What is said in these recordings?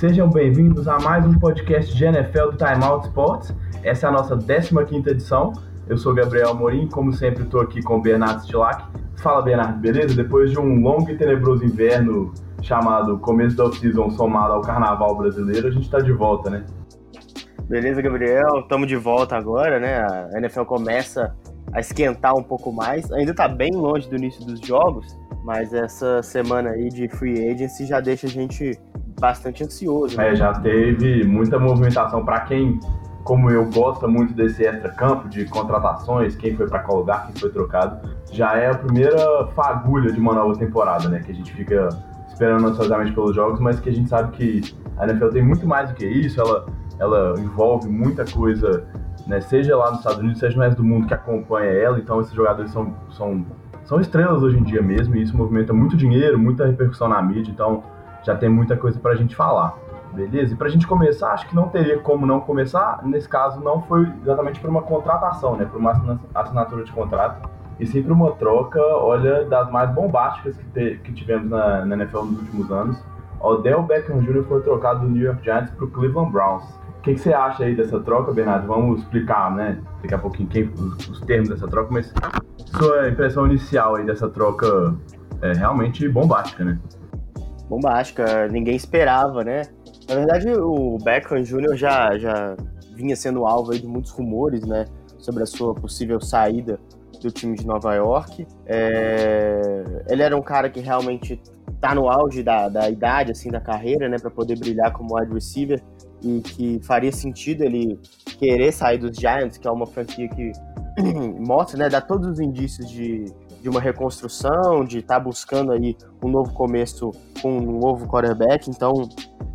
Sejam bem-vindos a mais um podcast de NFL do Time Out Sports. Essa é a nossa 15 edição. Eu sou Gabriel Morim, como sempre estou aqui com o Bernardo Stilac. Fala, Bernardo, beleza? Depois de um longo e tenebroso inverno chamado começo da off-season somado ao carnaval brasileiro, a gente está de volta, né? Beleza, Gabriel? Estamos de volta agora, né? A NFL começa a esquentar um pouco mais. Ainda está bem longe do início dos jogos, mas essa semana aí de free agency já deixa a gente bastante ansioso. Né? É, já teve muita movimentação para quem, como eu, gosta muito desse extra-campo de contratações, quem foi para qual lugar, quem foi trocado. Já é a primeira fagulha de uma nova temporada, né? Que a gente fica esperando ansiosamente pelos jogos, mas que a gente sabe que a NFL tem muito mais do que isso, ela, ela envolve muita coisa, né? Seja lá nos Estados Unidos, seja no resto do mundo que acompanha ela, então esses jogadores são, são, são estrelas hoje em dia mesmo, e isso movimenta muito dinheiro, muita repercussão na mídia, então já tem muita coisa para a gente falar. Beleza? E para a gente começar, acho que não teria como não começar. Nesse caso, não foi exatamente por uma contratação, né? Por uma assinatura de contrato. E sim por uma troca, olha, das mais bombásticas que, te, que tivemos na, na NFL nos últimos anos. Odell Beckham Jr. foi trocado do New York Giants para o Cleveland Browns. O que, que, você acha aí dessa troca, Bernardo? Vamos explicar, né? Daqui a pouquinho quem, os, os termos dessa troca, mas sua impressão inicial aí dessa troca é realmente bombástica, né? bombástica, ninguém esperava, né? Na verdade, o Beckham Jr. já, já vinha sendo alvo de muitos rumores, né? Sobre a sua possível saída do time de Nova York. É... Ele era um cara que realmente tá no auge da, da idade, assim, da carreira, né? Para poder brilhar como wide receiver e que faria sentido ele querer sair dos Giants, que é uma franquia que mostra, né? Dá todos os indícios de de uma reconstrução, de estar tá buscando aí um novo começo com um novo quarterback. Então,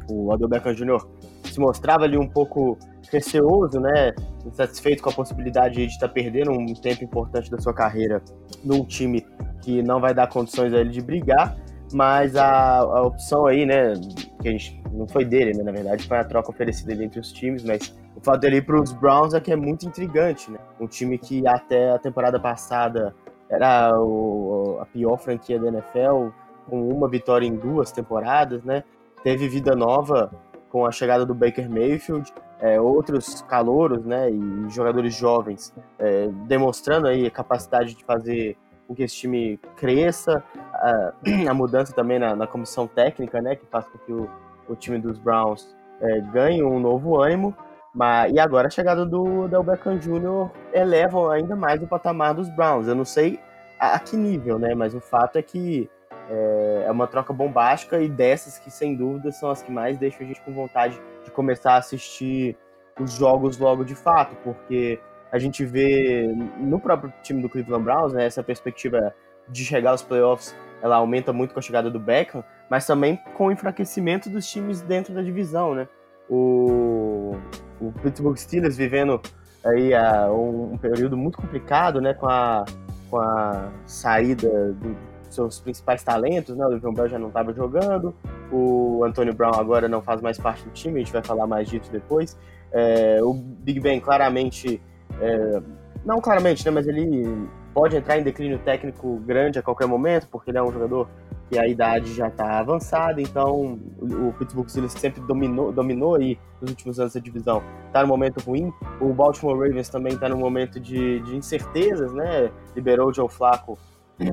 o Beckham Jr. se mostrava ali um pouco receoso, né? Insatisfeito com a possibilidade de estar tá perdendo um tempo importante da sua carreira num time que não vai dar condições a ele de brigar. Mas a, a opção aí, né, que a gente não foi dele, né, na verdade, foi a troca oferecida entre os times, mas o fato dele ir para os Browns é que é muito intrigante, né? Um time que até a temporada passada era o, a pior franquia da NFL, com uma vitória em duas temporadas, né? Teve vida nova com a chegada do Baker Mayfield, é, outros calouros, né, e jogadores jovens, é, demonstrando aí a capacidade de fazer com que esse time cresça, a, a mudança também na, na, comissão técnica, né, que faz com que o, o time dos Browns é, ganhe um novo ânimo, mas, e agora a chegada do Del Beckham Jr. eleva ainda mais o patamar dos Browns. Eu não sei a, a que nível, né? Mas o fato é que é, é, uma troca bombástica e dessas que, sem dúvida, são as que mais deixam a gente com vontade de começar a assistir os jogos logo de fato, porque a gente vê no próprio time do Cleveland Browns, né, essa perspectiva de chegar aos playoffs, ela aumenta muito com a chegada do Beckham, mas também com o enfraquecimento dos times dentro da divisão, né? O, o Pittsburgh Steelers vivendo aí uh, um, um, período muito complicado, né, com a, com a saída dos seus principais talentos, né, o John Bell já não estava jogando, o Antonio Brown agora não faz mais parte do time, a gente vai falar mais disso depois. É, o Big Ben claramente, é, não claramente, né, mas ele pode entrar em declínio técnico grande a qualquer momento, porque ele é um jogador que a idade já está avançada, então o Pittsburgh Steelers sempre dominou, dominou aí nos últimos anos da divisão, está no momento ruim. O Baltimore Ravens também está no momento de, de, incertezas, né? Liberou o Joe Flacco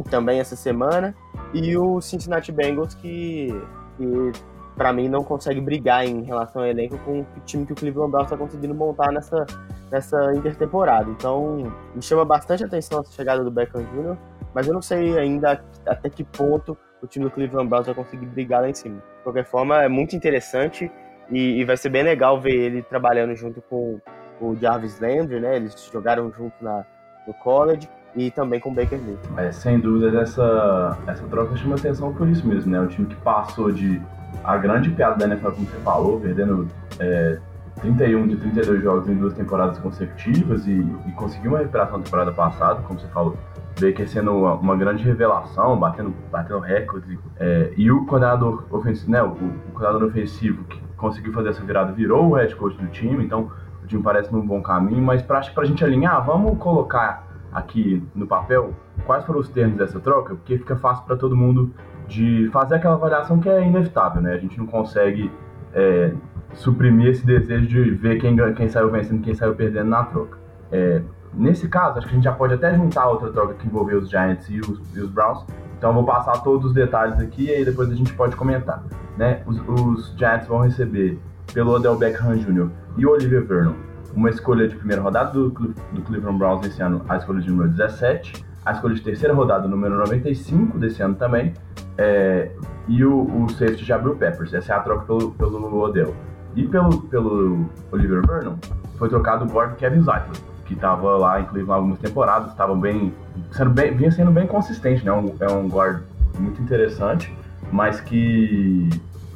também essa semana. E o Cincinnati Bengals que, que para mim não consegue brigar em relação ao elenco com o time que o Cleveland Browns está conseguindo montar nessa, nessa intertemporada. Então me chama bastante atenção a chegada do Beckham Jr., mas eu não sei ainda até que ponto o time do Cleveland Browns vai conseguir brigar lá em cima. De qualquer forma, é muito interessante e, e vai ser bem legal ver ele trabalhando junto com o Jarvis Landry, né? Eles jogaram junto na, no college e também com o Baker Mayfield. É, sem dúvida, essa, essa troca chama atenção por isso mesmo, né? Um time que passou de a grande piada da NFL, como você falou, perdendo é, 31 de 32 jogos em duas temporadas consecutivas e, e conseguiu uma recuperação na temporada passada, como você falou, Baker sendo uma, uma grande revelação, batendo, batendo recorde. É, e o coordenador ofensivo, né, o, o coordenador ofensivo que conseguiu fazer essa virada virou o head coach do time, então o time parece num bom caminho, mas para a gente alinhar, vamos colocar aqui no papel quais foram os termos dessa troca, porque fica fácil para todo mundo de fazer aquela avaliação que é inevitável, né? A gente não consegue é, suprimir esse desejo de ver quem, quem saiu vencendo e quem saiu perdendo na troca. É, nesse caso, acho que a gente já pode até juntar outra troca que envolveu os Giants e os, e os Browns. Então vou passar todos os detalhes aqui e aí depois a gente pode comentar. Né? Os, os Giants vão receber pelo Odell Beckham Jr. e Oliver Vernon uma escolha de primeira rodada do, do Cleveland Browns esse ano, a escolha de número 17, a escolha de terceira rodada, número 95 desse ano também, é, e o, o safety de Abril Peppers. Essa é a troca pelo, pelo Odell. E pelo, pelo Oliver Vernon, foi trocado o guard Kevin Zeitler, que estava lá em Cleveland algumas temporadas, estava bem, sendo bem, vinha sendo bem consistente, né? Um, é um guard muito interessante, mas que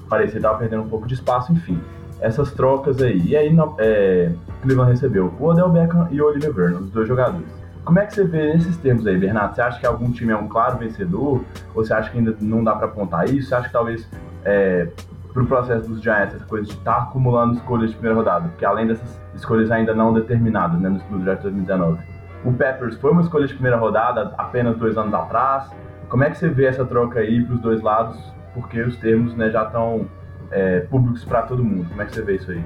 parecia estar perdendo um pouco de espaço, enfim. Essas trocas aí. E aí, é, Cleveland recebeu o Odell Beckham e o Oliver Vernon, os dois jogadores. Como é que você vê nesses termos aí, Bernardo? Você acha que algum time é um claro vencedor? Ou você acha que ainda não dá para apontar isso? Você acha que talvez é, para o processo dos Giants, essa coisa de estar tá acumulando escolhas de primeira rodada, porque além dessas escolhas ainda não determinadas né, no draft 2019, o Peppers foi uma escolha de primeira rodada apenas dois anos atrás. Como é que você vê essa troca aí para os dois lados? Porque os termos né, já estão é, públicos para todo mundo. Como é que você vê isso aí?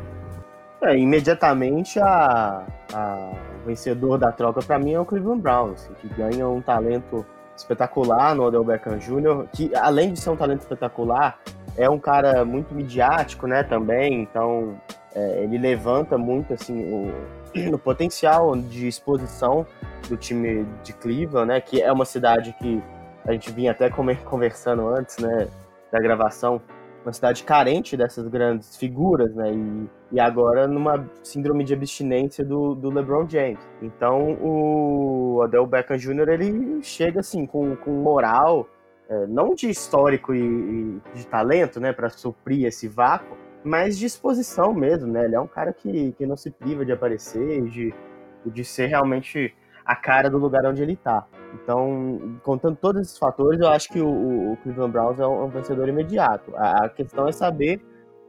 É, imediatamente a, a vencedor da troca para mim é o Cleveland Browns, assim, que ganha um talento espetacular no Odell Beckham Jr., que além de ser um talento espetacular, é um cara muito midiático, né, também, então é, ele levanta muito, assim, o, o potencial de exposição do time de Cleveland, né, que é uma cidade que a gente vinha até conversando antes, né, da gravação, uma cidade carente dessas grandes figuras, né? E, e agora numa síndrome de abstinência do, do LeBron James. Então o Odell Beckham Jr. ele chega assim com, com moral, é, não de histórico e, e de talento, né, para suprir esse vácuo, mas de exposição mesmo, né? Ele é um cara que, que não se priva de aparecer, de, de ser realmente a cara do lugar onde ele está. Então, contando todos esses fatores, eu acho que o, o Cleveland Browns é um, vencedor imediato. A, a, questão é saber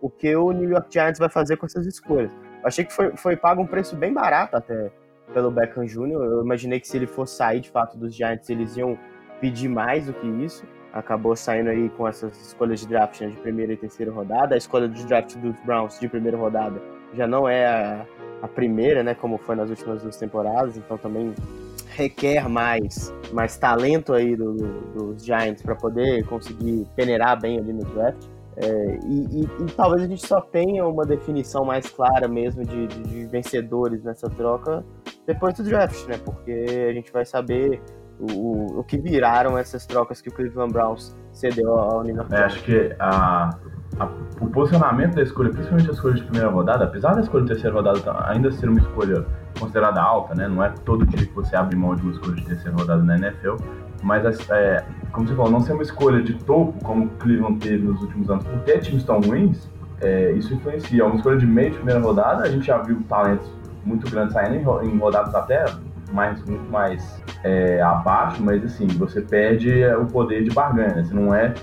o que o New York Giants vai fazer com essas escolhas. Eu achei que foi, foi pago um preço bem barato até pelo Beckham Jr. Eu imaginei que se ele fosse sair de fato dos Giants, eles iam pedir mais do que isso. Acabou saindo aí com essas escolhas de draft né, de primeira e terceira rodada. A escolha de draft dos Browns de primeira rodada já não é a, a primeira, né, como foi nas últimas duas temporadas, então também requer mais, mais talento aí do, do, dos Giants para poder conseguir peneirar bem ali no draft. É, e, e, e, talvez a gente só tenha uma definição mais clara mesmo de, de, de, vencedores nessa troca depois do draft, né? Porque a gente vai saber o, o que viraram essas trocas que o Cleveland Browns cedeu ao New York é, Acho que a, a, o posicionamento da escolha, principalmente a escolha de primeira rodada, apesar da escolha de terceira rodada ainda ser uma escolha considerada alta, né? Não é todo dia que você abre mão de uma escolha de terceira rodada na NFL, mas é, como você falou, não ser uma escolha de topo, como o Cleveland teve nos últimos anos, por ter times tão ruins, é, isso influencia. Uma escolha de meio de primeira rodada, a gente já viu talentos muito grandes saindo em, em rodadas até mais, muito mais é, abaixo, mas assim, você perde o poder de barganha, né? Você não é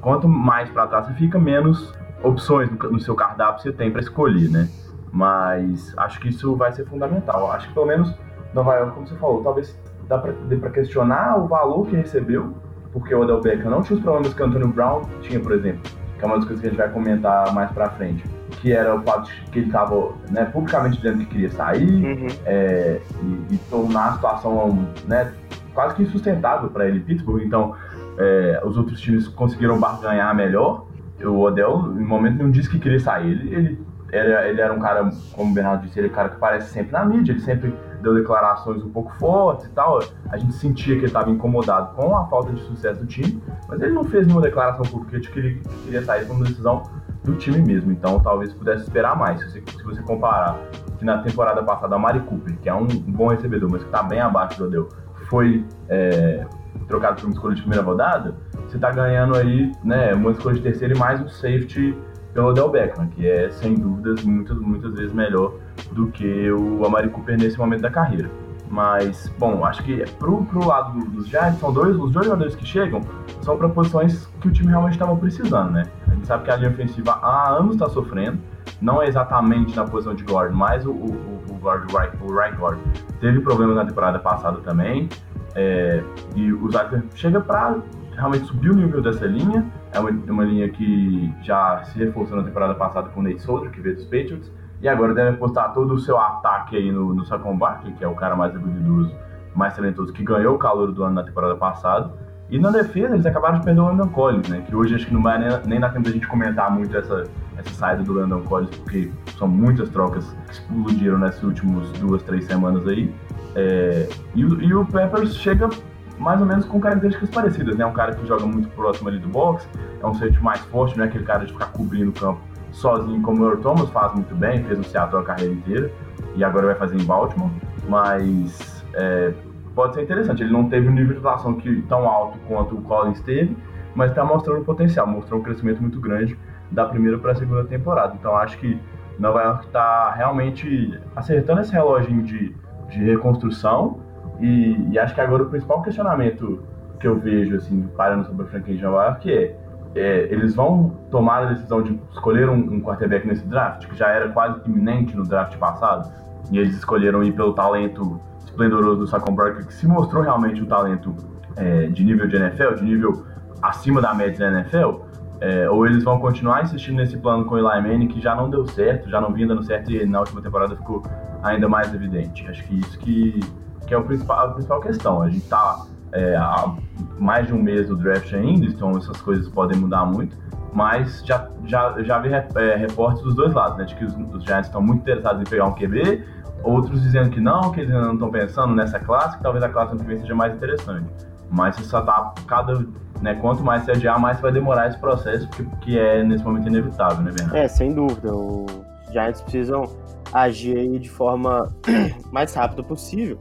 quanto mais para trás você fica, menos opções no, seu cardápio você tem para escolher, né? Mas acho que isso vai ser fundamental. Acho que pelo menos Nova York, como você falou, talvez dá para questionar o valor que recebeu, porque o Odell Beckham não tinha os problemas que o Antonio Brown tinha, por exemplo, que é uma das coisas que a gente vai comentar mais para frente, que era o fato de que ele estava né, publicamente dizendo que queria sair uhum. é, e, e, tornar a situação né, quase que insustentável para ele, Pittsburgh. Então, é, os outros times conseguiram barganhar melhor. O Odell, em momento nenhum, disse que queria sair. Ele, ele, era, ele era um cara, como o Bernardo disse, ele é um cara que aparece sempre na mídia, ele sempre deu declarações um pouco fortes e tal. A gente sentia que ele estava incomodado com a falta de sucesso do time, mas ele não fez nenhuma declaração pública de que ele queria sair, uma decisão do time mesmo. Então talvez pudesse esperar mais. Se você, se você comparar que na temporada passada a Mari Cooper, que é um bom recebedor, mas que está bem abaixo do Odell, foi é, trocado por uma escolha de primeira rodada, você está ganhando aí né, uma escolha de terceira e mais um safety pelo Odell Beckham, que é sem dúvidas muitas, muitas vezes melhor do que o Amari Cooper nesse momento da carreira. Mas, bom, acho que pro, pro lado dos Giants, são dois, os dois jogadores que chegam são para posições que o time realmente estava precisando, né? A gente sabe que a linha ofensiva há anos está sofrendo, não é exatamente na posição de guard, mas o, o, o guard, o right, o right guard, teve problemas na temporada passada também. É, e o Zeitler chega para realmente subir o nível dessa linha. É uma, uma, linha que já se reforçou na temporada passada com o Nate Soldier, que veio dos Patriots, e agora deve apostar todo o seu ataque aí no, no Saquon Barkley, que é o cara mais habilidoso, mais talentoso, que ganhou o calor do ano na temporada passada. E na defesa, eles acabaram de perder o Landon Collins, né? Que hoje acho que não vai nem, nem dar tempo da gente comentar muito essa, essa saída do Landon Collins, porque são muitas trocas que explodiram nessas últimas duas, três semanas aí. É, e, e, o Peppers chega mais ou menos com características parecidas, né? Um cara que joga muito próximo ali do box, é um safety mais forte, não é aquele cara de ficar cobrindo o campo sozinho, como o Earl Thomas faz muito bem, fez no Seattle a carreira inteira, e agora vai fazer em Baltimore, mas é, pode ser interessante. Ele não teve um nível de atuação que, tão alto quanto o Collins teve, mas está mostrando potencial, mostrou um crescimento muito grande da primeira para a segunda temporada. Então acho que Nova York está realmente acertando esse relógio de, de reconstrução. E, e, acho que agora o principal questionamento que eu vejo, assim, parando sobre a franquia de Nova York é, é eles vão tomar a decisão de escolher um, um quarterback nesse draft, que já era quase iminente no draft passado, e eles escolheram ir pelo talento esplendoroso do Saquon Barkley, que se mostrou realmente um talento é, de nível de NFL, de nível acima da média da NFL, é, ou eles vão continuar insistindo nesse plano com o Eli Manning, que já não deu certo, já não vinha dando certo e na última temporada ficou ainda mais evidente. Acho que isso que, que é o principal, a principal questão. A gente está é, há mais de um mês do draft ainda, então essas coisas podem mudar muito, mas já, já, já vi é, reportes dos dois lados, né, de que os, os Giants estão muito interessados em pegar um QB, outros dizendo que não, que eles ainda não estão pensando nessa classe, que talvez a classe ano que vem seja mais interessante. Mas isso só tá cada. Né, quanto mais se adiar, mais vai demorar esse processo, porque, porque é nesse momento inevitável, né, Bernardo? É, sem dúvida. Os Giants precisam agir aí de forma mais rápida possível.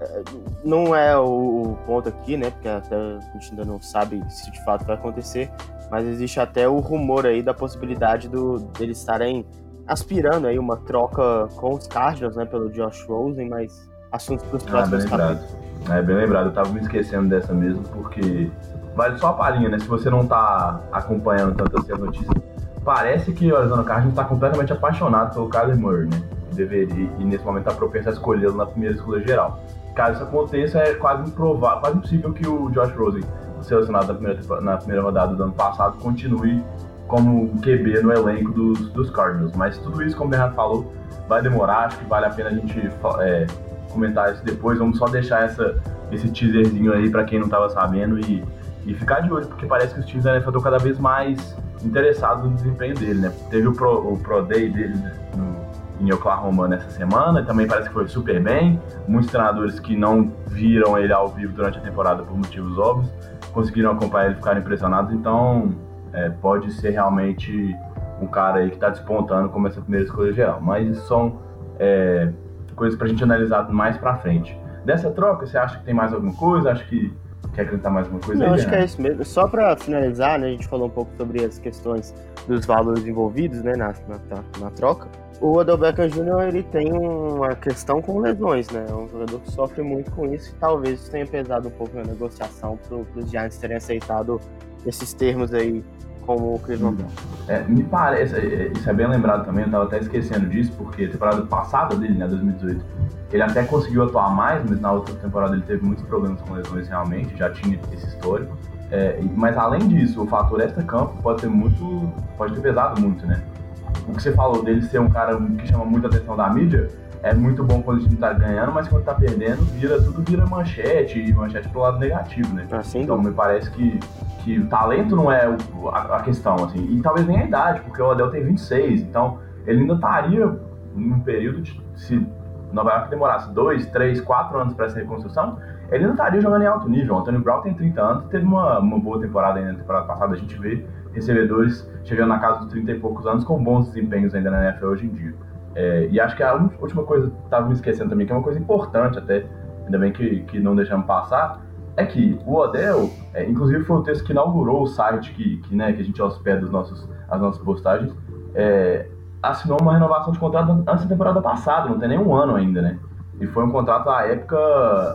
É, não é o ponto aqui, né? Porque até a gente ainda não sabe se de fato vai acontecer, mas existe até o rumor aí da possibilidade do, deles estarem aspirando aí uma troca com os Cardinals, né, pelo Josh Rosen, mas assuntos para os ah, próximos bem lembrado. É bem lembrado, eu tava me esquecendo dessa mesmo, porque vale só a palhinha, né? Se você não tá acompanhando tanto assim as notícias, parece que o Arizona Cardinals está completamente apaixonado pelo Kyler Murray, né? Deveria, e nesse momento tá propenso a escolhê-lo na primeira escolha geral. Caso isso aconteça, é quase improvável, quase impossível que o Josh Rosen, selecionado na primeira, na primeira rodada do ano passado, continue como QB no elenco dos, dos Cardinals. Mas tudo isso, como o Bernardo falou, vai demorar. Acho que vale a pena a gente é, comentar isso depois. Vamos só deixar essa, esse teaserzinho aí para quem não estava sabendo e, e ficar de olho, porque parece que os times da NFL estão cada vez mais interessados no desempenho dele, né? Teve o Pro, o Pro Day dele no, em Oklahoma nessa semana, também parece que foi super bem. Muitos treinadores que não viram ele ao vivo durante a temporada por motivos óbvios conseguiram acompanhar ele e ficaram impressionados. Então, é, pode ser realmente um cara aí que está despontando como essa primeira escolha geral. Mas isso são é, coisas para a gente analisar mais para frente. Dessa troca, você acha que tem mais alguma coisa? Acho que quer acrescentar mais alguma coisa? Não, aí, acho né? que é isso mesmo. Só para finalizar, né, a gente falou um pouco sobre as questões dos valores envolvidos né, na, na, na troca. O Odell Beckham Jr. ele tem uma questão com lesões, né? É um jogador que sofre muito com isso e talvez isso tenha pesado um pouco na negociação para os Giants terem aceitado esses termos aí como o Cleveland Brown. É, me parece, é, é, isso é bem lembrado também, eu tava até esquecendo disso, porque a temporada passada dele, né, 2018, ele até conseguiu atuar mais, mas na outra temporada ele teve muitos problemas com lesões realmente, já tinha esse histórico. É, mas além disso, o fator extra-campo pode ter muito. pode ter pesado muito, né? O que você falou dele ser um cara que chama muita atenção da mídia, é muito bom quando o time tá ganhando, mas quando tá perdendo, vira, tudo vira manchete, e manchete pro lado negativo, né? Ah, então me parece que que o talento não é a, a, questão, assim, e talvez nem a idade, porque o Adel tem 26, então ele ainda estaria num período de, se Nova York demorasse 2, 3, 4 anos para essa reconstrução, ele não estaria jogando em alto nível. O Antônio Brown tem 30 anos, teve uma, uma boa temporada ainda na temporada passada, a gente vê recebedores chegando na casa dos 30 e poucos anos com bons desempenhos ainda na NFL hoje em dia. É, e acho que a última coisa que estava me esquecendo também, que é uma coisa importante até, ainda bem que, que não deixamos passar, é que o Odell, é, inclusive foi o texto que inaugurou o site que, que, né, que a gente hospeda os nossos, as nossas postagens, é, assinou uma renovação de contrato antes da temporada passada, não tem nem um ano ainda, né? E foi um contrato, à época,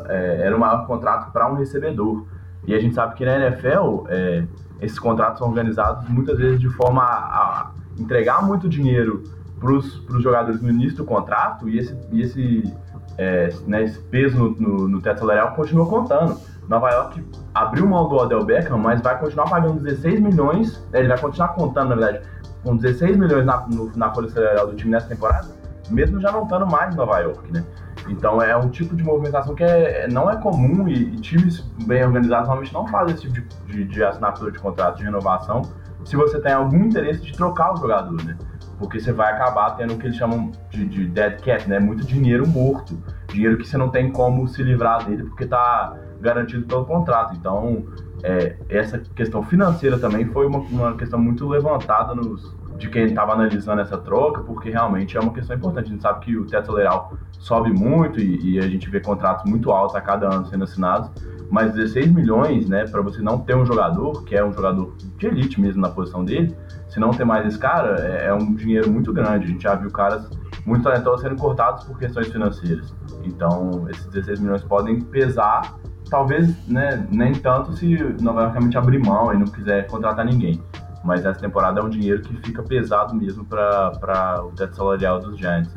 é, era o maior contrato para um recebedor. E a gente sabe que na NFL, é, esses contratos são organizados muitas vezes de forma a, a entregar muito dinheiro para os jogadores no início do contrato e esse, e esse, é, né, esse peso no, no, no teto salarial continua contando. Nova York abriu mão do Odell Beckham, mas vai continuar pagando 16 milhões, né, ele vai continuar contando, na verdade, com 16 milhões na, no, na folha salarial do time nessa temporada, mesmo já não estando mais em Nova York, né? Então é um tipo de movimentação que é, não é comum e, e times bem organizados normalmente não fazem esse tipo de, de, de, assinatura de contrato de renovação se você tem algum interesse de trocar o jogador, né? Porque você vai acabar tendo o que eles chamam de, de dead cat, né? Muito dinheiro morto, dinheiro que você não tem como se livrar dele porque está garantido pelo contrato. Então é, essa questão financeira também foi uma, uma questão muito levantada nos, de quem estava analisando essa troca, porque realmente é uma questão importante. A gente sabe que o teto salarial sobe muito e, e, a gente vê contratos muito altos a cada ano sendo assinados, mas 16 milhões, né, para você não ter um jogador, que é um jogador de elite mesmo na posição dele, se não ter mais esse cara, é, é um dinheiro muito grande. A gente já viu caras muito talentosos sendo cortados por questões financeiras. Então, esses 16 milhões podem pesar, talvez né, nem tanto se Nova York realmente abrir mão e não quiser contratar ninguém mas essa temporada é um dinheiro que fica pesado mesmo para o teto salarial dos Giants.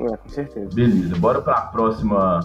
É, com certeza. Beleza, bora para a próxima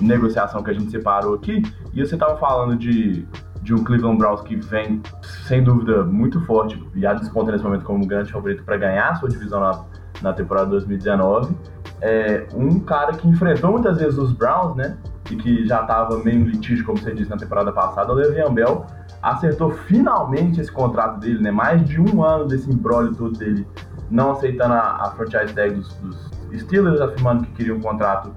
negociação que a gente separou aqui. E você estava falando de, de um Cleveland Browns que vem, sem dúvida, muito forte e já desponta nesse momento como um grande favorito para ganhar a sua divisão na, na temporada 2019. É um cara que enfrentou muitas vezes os Browns, né? E que já estava meio em litígio, como você disse na temporada passada, o Le'Veon Bell acertou finalmente esse contrato dele, né? Mais de um ano desse embrólio todo dele, não aceitando a, a franchise tag dos, dos Steelers, afirmando que queria um contrato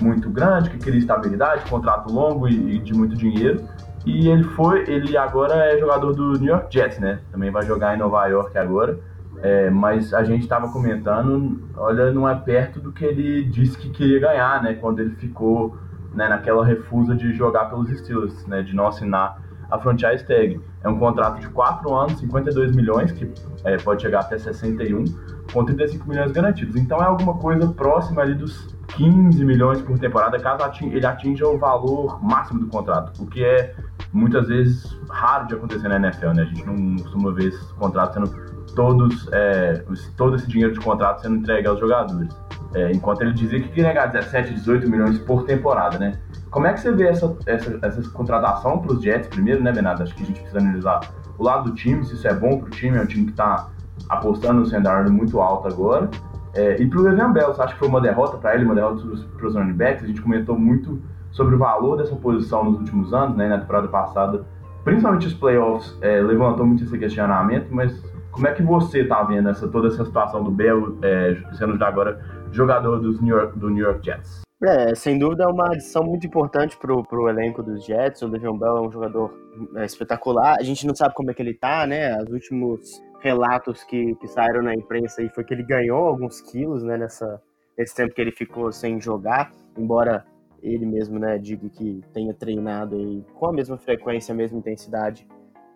muito grande, que queria estabilidade, contrato longo e, e, de muito dinheiro. E ele foi, ele agora é jogador do New York Jets, né? Também vai jogar em Nova York agora. É, mas a gente estava comentando, olha, não é perto do que ele disse que queria ganhar, né? Quando ele ficou né, naquela refusa de jogar pelos Steelers, né? De não assinar a franchise tag. É um contrato de 4 anos, 52 milhões, que é, pode chegar até 61, com 35 milhões garantidos. Então é alguma coisa próxima ali dos 15 milhões por temporada, caso ele atinja o valor máximo do contrato, o que é muitas vezes raro de acontecer na NFL, né? A gente não costuma ver esses contratos sendo todos, é, todo esse dinheiro de contrato sendo entregue aos jogadores. É, enquanto ele dizia que queria ganhar 17, 18 milhões por temporada, né? Como é que você vê essa, essa, essa contratação para os Jets primeiro, né, Bernardo? Acho que a gente precisa analisar o lado do time, se isso é bom para o time, é um time que está apostando no standard muito alto agora. É, e para o Bell, você acha que foi uma derrota para ele, uma derrota para os running backs? A gente comentou muito sobre o valor dessa posição nos últimos anos, né, na temporada passada. Principalmente os playoffs é, levantou muito esse questionamento, mas como é que você está vendo essa, toda essa situação do Bell é, sendo agora jogador dos New York, do New York Jets? É, sem dúvida é uma adição muito importante pro, pro elenco dos Jets. O Le'Veon Bell é um jogador é, espetacular. A gente não sabe como é que ele tá, né? Os últimos relatos que, que saíram na imprensa aí foi que ele ganhou alguns quilos, né? Nessa, nesse tempo que ele ficou sem jogar, embora ele mesmo, né, diga que tenha treinado aí com a mesma frequência, a mesma intensidade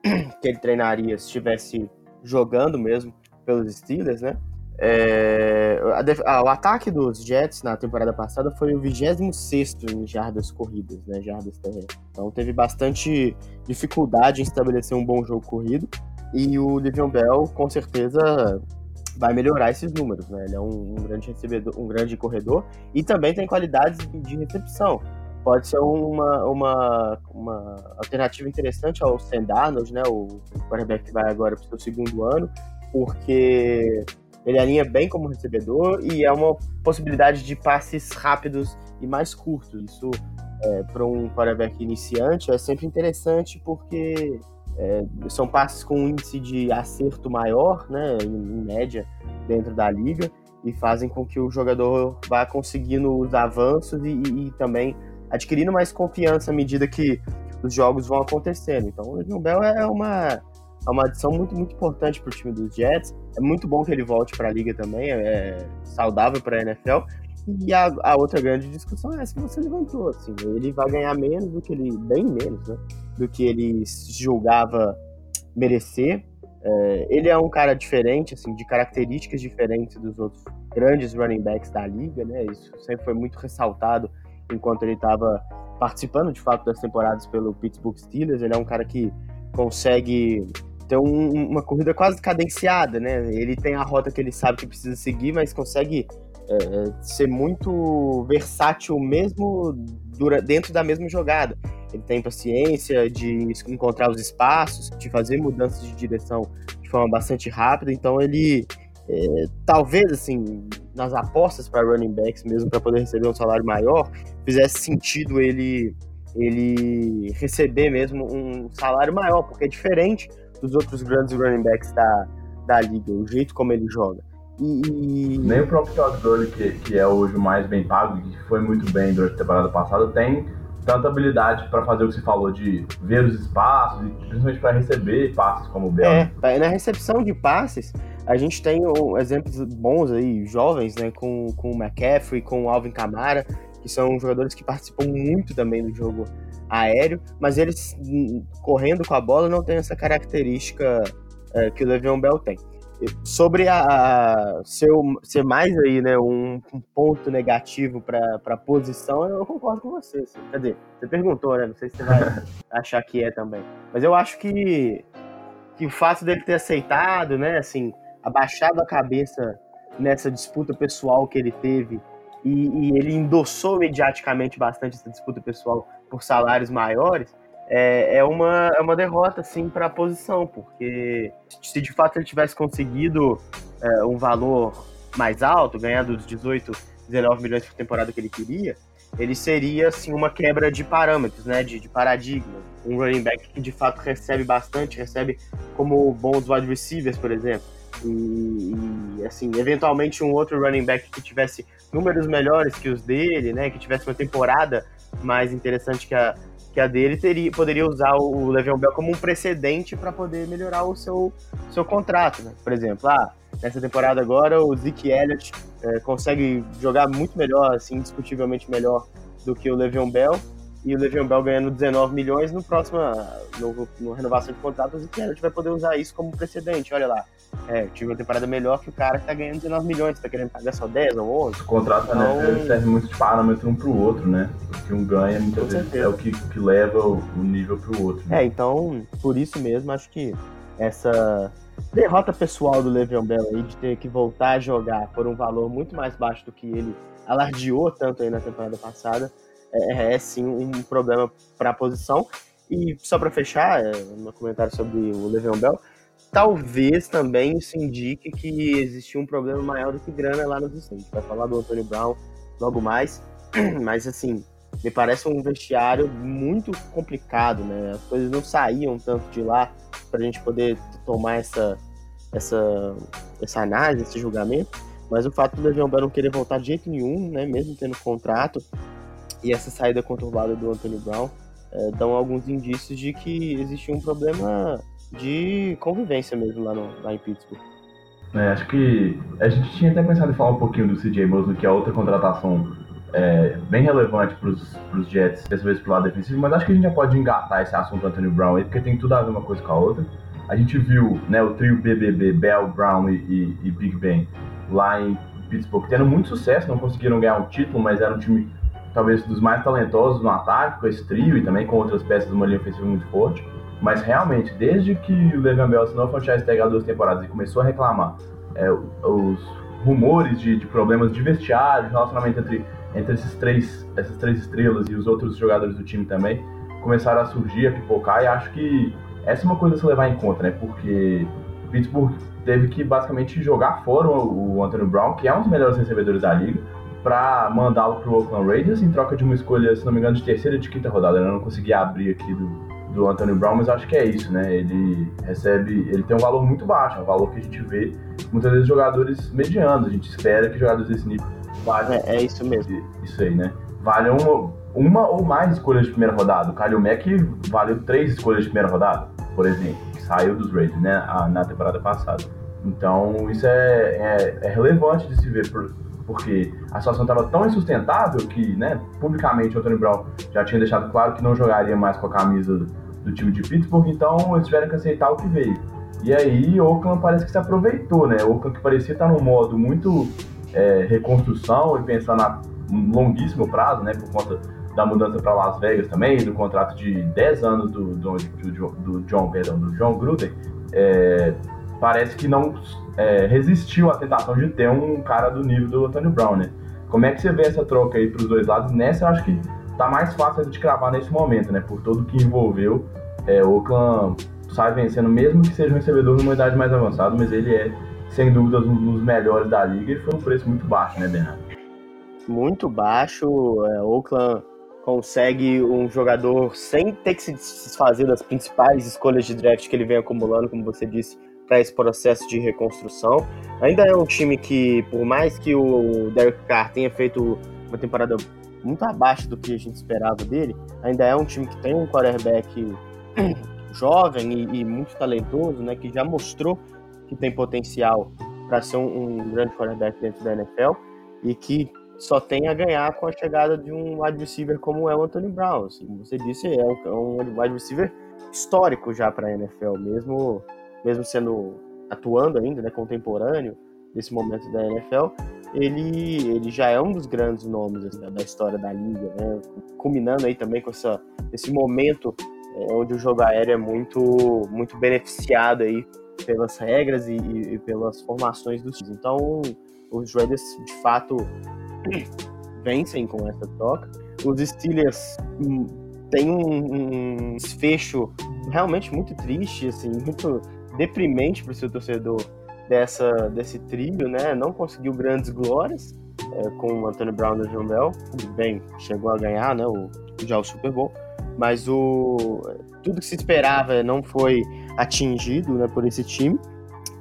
que ele treinaria se estivesse jogando mesmo pelos Steelers, né? É, a, a, o ataque dos Jets na temporada passada foi o 26 em jardas corridas, né, jardas terrestres. Então teve bastante dificuldade em estabelecer um bom jogo corrido. E o Le'Veon Bell, com certeza, vai melhorar esses números. Né? Ele é um, um grande recebedor, um grande corredor e também tem qualidades de recepção. Pode ser uma, uma, uma alternativa interessante ao Sam Darnold, né? o quarterback que vai agora para o seu segundo ano, porque ele alinha bem como recebedor e é uma possibilidade de passes rápidos e mais curtos. Isso, é, para um quarterback iniciante, é sempre interessante porque é, são passes com índice de acerto maior, né, em, em, média, dentro da liga, e fazem com que o jogador vá conseguindo os avanços e, e, e também adquirindo mais confiança à medida que os jogos vão acontecendo. Então, o Legion Bell é uma é uma adição muito, muito importante para o time dos Jets. É muito bom que ele volte para a liga também, é saudável para a NFL. E a, a, outra grande discussão é essa que você levantou. Assim, ele vai ganhar menos do que ele, bem menos, né? Do que ele julgava merecer. É, ele é um cara diferente, assim, de características diferentes dos outros grandes running backs da liga, né? Isso sempre foi muito ressaltado enquanto ele estava participando de fato das temporadas pelo Pittsburgh Steelers. Ele é um cara que consegue ter um, uma corrida quase cadenciada, né? Ele tem a rota que ele sabe que precisa seguir, mas consegue é, ser muito versátil mesmo dentro da mesma jogada. Ele tem paciência de encontrar os espaços, de fazer mudanças de direção de forma bastante rápida. Então ele é, talvez assim nas apostas para running backs mesmo para poder receber um salário maior fizesse sentido ele ele receber mesmo um salário maior porque é diferente dos outros grandes running backs da, da liga o jeito como ele joga e, nem o próprio Todd Gurley que, que é hoje o mais bem pago e que foi muito bem durante a temporada passada tem tanta habilidade para fazer o que você falou de ver os espaços e principalmente para receber passes como o Bell. É, na recepção de passes, a gente tem exemplos bons aí, jovens, né, com, com o McCaffrey, com o Alvin Kamara, que são jogadores que participam muito também do jogo aéreo, mas eles hum, correndo com a bola não tem essa característica é, que o Le'Veon Bell tem. Sobre a, a ser, ser, mais aí, né, um, um ponto negativo para a posição, eu concordo com você. Assim. Quer dizer, você perguntou, né? Não sei se você vai achar que é também. Mas eu acho que, que o fato dele ter aceitado, né, assim, abaixado a cabeça nessa disputa pessoal que ele teve e, e ele endossou mediaticamente bastante essa disputa pessoal por salários maiores, é, é, uma, é uma derrota, assim, para a posição, porque se de fato ele tivesse conseguido é, um valor mais alto, ganhando os 18, 19 milhões por temporada que ele queria, ele seria, assim, uma quebra de parâmetros, né, de, de paradigma. Um running back que de fato recebe bastante, recebe como bons wide receivers, por exemplo. E, e, assim, eventualmente um outro running back que tivesse números melhores que os dele, né, que tivesse uma temporada mais interessante que a, que a dele teria, poderia usar o Le'Veon Bell como um precedente para poder melhorar o seu, seu contrato, né? Por exemplo, ah, nessa temporada agora o Zeke Elliott é, consegue jogar muito melhor, assim, indiscutivelmente melhor do que o Le'Veon Bell, e o Le'Veon Bell ganhando 19 milhões, no próximo, no, no renovação de contrato, o Elliott vai poder usar isso como precedente, olha lá. É, tive uma temporada melhor que o cara que tá ganhando 19 milhões, tá querendo pagar só 10 ou 11. O contrato então... né, serve muito de parâmetro um pro outro, né? O que um ganha muitas Com vezes certeza. é o que, que leva o nível pro outro. Né? É, então, por isso mesmo, acho que essa derrota pessoal do Le'Veon Bell aí de ter que voltar a jogar por um valor muito mais baixo do que ele alardeou tanto aí na temporada passada, é, é sim um problema para a posição. E só para fechar, é, um comentário sobre o Le'Veon Bell, talvez também isso indique que existia um problema maior do que grana lá nos States. Vai falar do Antônio Brown logo mais, mas assim, me parece um vestiário muito complicado, né? As coisas não saíam tanto de lá para a gente poder tomar essa, essa, essa análise, esse julgamento. Mas o fato do Le'Veon Bell não querer voltar de jeito nenhum, né? Mesmo tendo contrato, e essa saída conturbada do Anthony Brown é, dão alguns indícios de que existia um problema de convivência mesmo lá, no, lá em Pittsburgh. É, acho que a gente tinha até pensado em falar um pouquinho do CJ Mosley, que é outra contratação é, bem relevante para os Jets, dessa vez pro lado defensivo, mas acho que a gente já pode engatar esse assunto do Anthony Brown aí, porque tem tudo a ver uma coisa com a outra. A gente viu né, o trio BBB, Bell, Brown e, e, e Big Ben lá em Pittsburgh tendo muito sucesso, não conseguiram ganhar um título, mas era um time talvez dos mais talentosos no ataque, com esse trio e também com outras peças de uma linha ofensiva muito forte. Mas realmente, desde que o Le'Veon Bell assinou o franchise tag há duas temporadas e começou a reclamar é, os rumores de, de, problemas de vestiário, relacionamento entre, entre esses três, essas três estrelas e os outros jogadores do time também, começaram a surgir, a pipocar, e acho que essa é uma coisa a se levar em conta, né? Porque Pittsburgh teve que basicamente jogar fora o, o Anthony Brown, que é um dos melhores recebedores da liga, para mandá-lo pro Oakland Raiders em troca de uma escolha, se não me engano, de terceira e de quinta rodada. Eu não consegui abrir aqui do, do Anthony Brown, mas acho que é isso, né? Ele recebe, ele tem um valor muito baixo, é um valor que a gente vê muitas vezes jogadores medianos. A gente espera que jogadores desse nível valham. É, é isso mesmo. Isso aí, né? Valham uma, uma ou mais escolhas de primeira rodada. O Kalil Mack valeu três escolhas de primeira rodada, por exemplo, que saiu dos Raiders, né? na temporada passada. Então, isso é, é, é relevante de se ver, por, porque a situação estava tão insustentável que, né, publicamente o Anthony Brown já tinha deixado claro que não jogaria mais com a camisa do, time de Pittsburgh, então eles tiveram que aceitar o que veio. E aí, Oakland parece que se aproveitou, né? Oakland que parecia estar num modo muito é, reconstrução e pensando a longuíssimo prazo, né, por conta da mudança para Las Vegas também, do contrato de 10 anos do, do, do, do John, perdão, do John Gruden, é, parece que não é, resistiu à tentação de ter um cara do nível do Antônio Brown, né? Como é que você vê essa troca aí para os dois lados? Nessa eu acho que tá mais fácil de cravar nesse momento, né? Por tudo que envolveu, é, o Oakland sai vencendo, mesmo que seja um recebedor numa idade mais avançada, mas ele é, sem dúvidas, um dos melhores da liga e foi um preço muito baixo, né, Bernardo? Muito baixo. É, Oakland consegue um jogador sem ter que se desfazer das principais escolhas de draft que ele vem acumulando, como você disse, para esse processo de reconstrução. Ainda é um time que, por mais que o Derek Carr tenha feito uma temporada muito abaixo do que a gente esperava dele, ainda é um time que tem um quarterback jovem e, e muito talentoso, né, que já mostrou que tem potencial para ser um, um, grande quarterback dentro da NFL e que só tem a ganhar com a chegada de um wide receiver como é o Anthony Brown. Assim, como você disse, é um, é um wide receiver histórico já para a NFL, mesmo mesmo sendo atuando ainda, né, contemporâneo nesse momento da NFL, ele, ele já é um dos grandes nomes assim, da história da liga, né, culminando aí também com essa, esse momento é, onde o jogo aéreo é muito, muito beneficiado aí pelas regras e, e pelas formações dos times. Então, os Raiders de fato vencem com essa troca. Os Steelers hum, têm um, um desfecho realmente muito triste, assim, muito deprimente para o seu torcedor dessa, desse trilho, né? Não conseguiu grandes glórias é, com o Antônio Brown e o João Bell. Bem, chegou a ganhar, né? O, já o Super Bowl. Mas o, tudo que se esperava não foi atingido né, por esse time.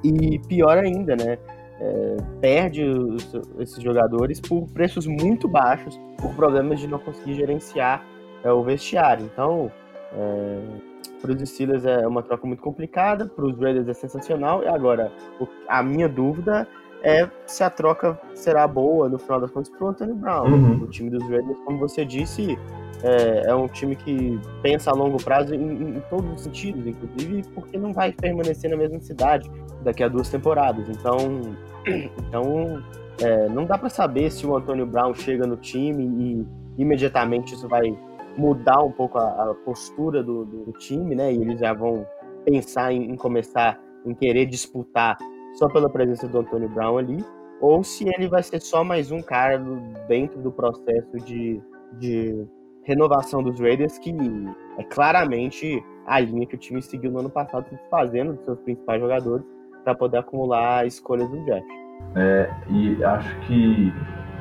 E pior ainda, né? É, perde os, esses jogadores por preços muito baixos, por problemas de não conseguir gerenciar é, o vestiário. Então, é, para os Steelers é uma troca muito complicada, para os Raiders é sensacional. E agora, o, a minha dúvida é se a troca será boa no final das contas para o Anthony Brown. Uhum. O time dos Raiders, como você disse, é, é, um time que pensa a longo prazo em, em, todos os sentidos, inclusive porque não vai permanecer na mesma cidade daqui a duas temporadas. Então, então é, não dá para saber se o Antonio Brown chega no time e imediatamente isso vai mudar um pouco a, a postura do, do, time, né? E eles já vão pensar em, em, começar em querer disputar só pela presença do Antônio Brown ali, ou se ele vai ser só mais um cara do, dentro do processo de, de renovação dos Raiders, que é claramente a linha que o time seguiu no ano passado, fazendo dos seus principais jogadores para poder acumular escolhas do draft. É, e acho que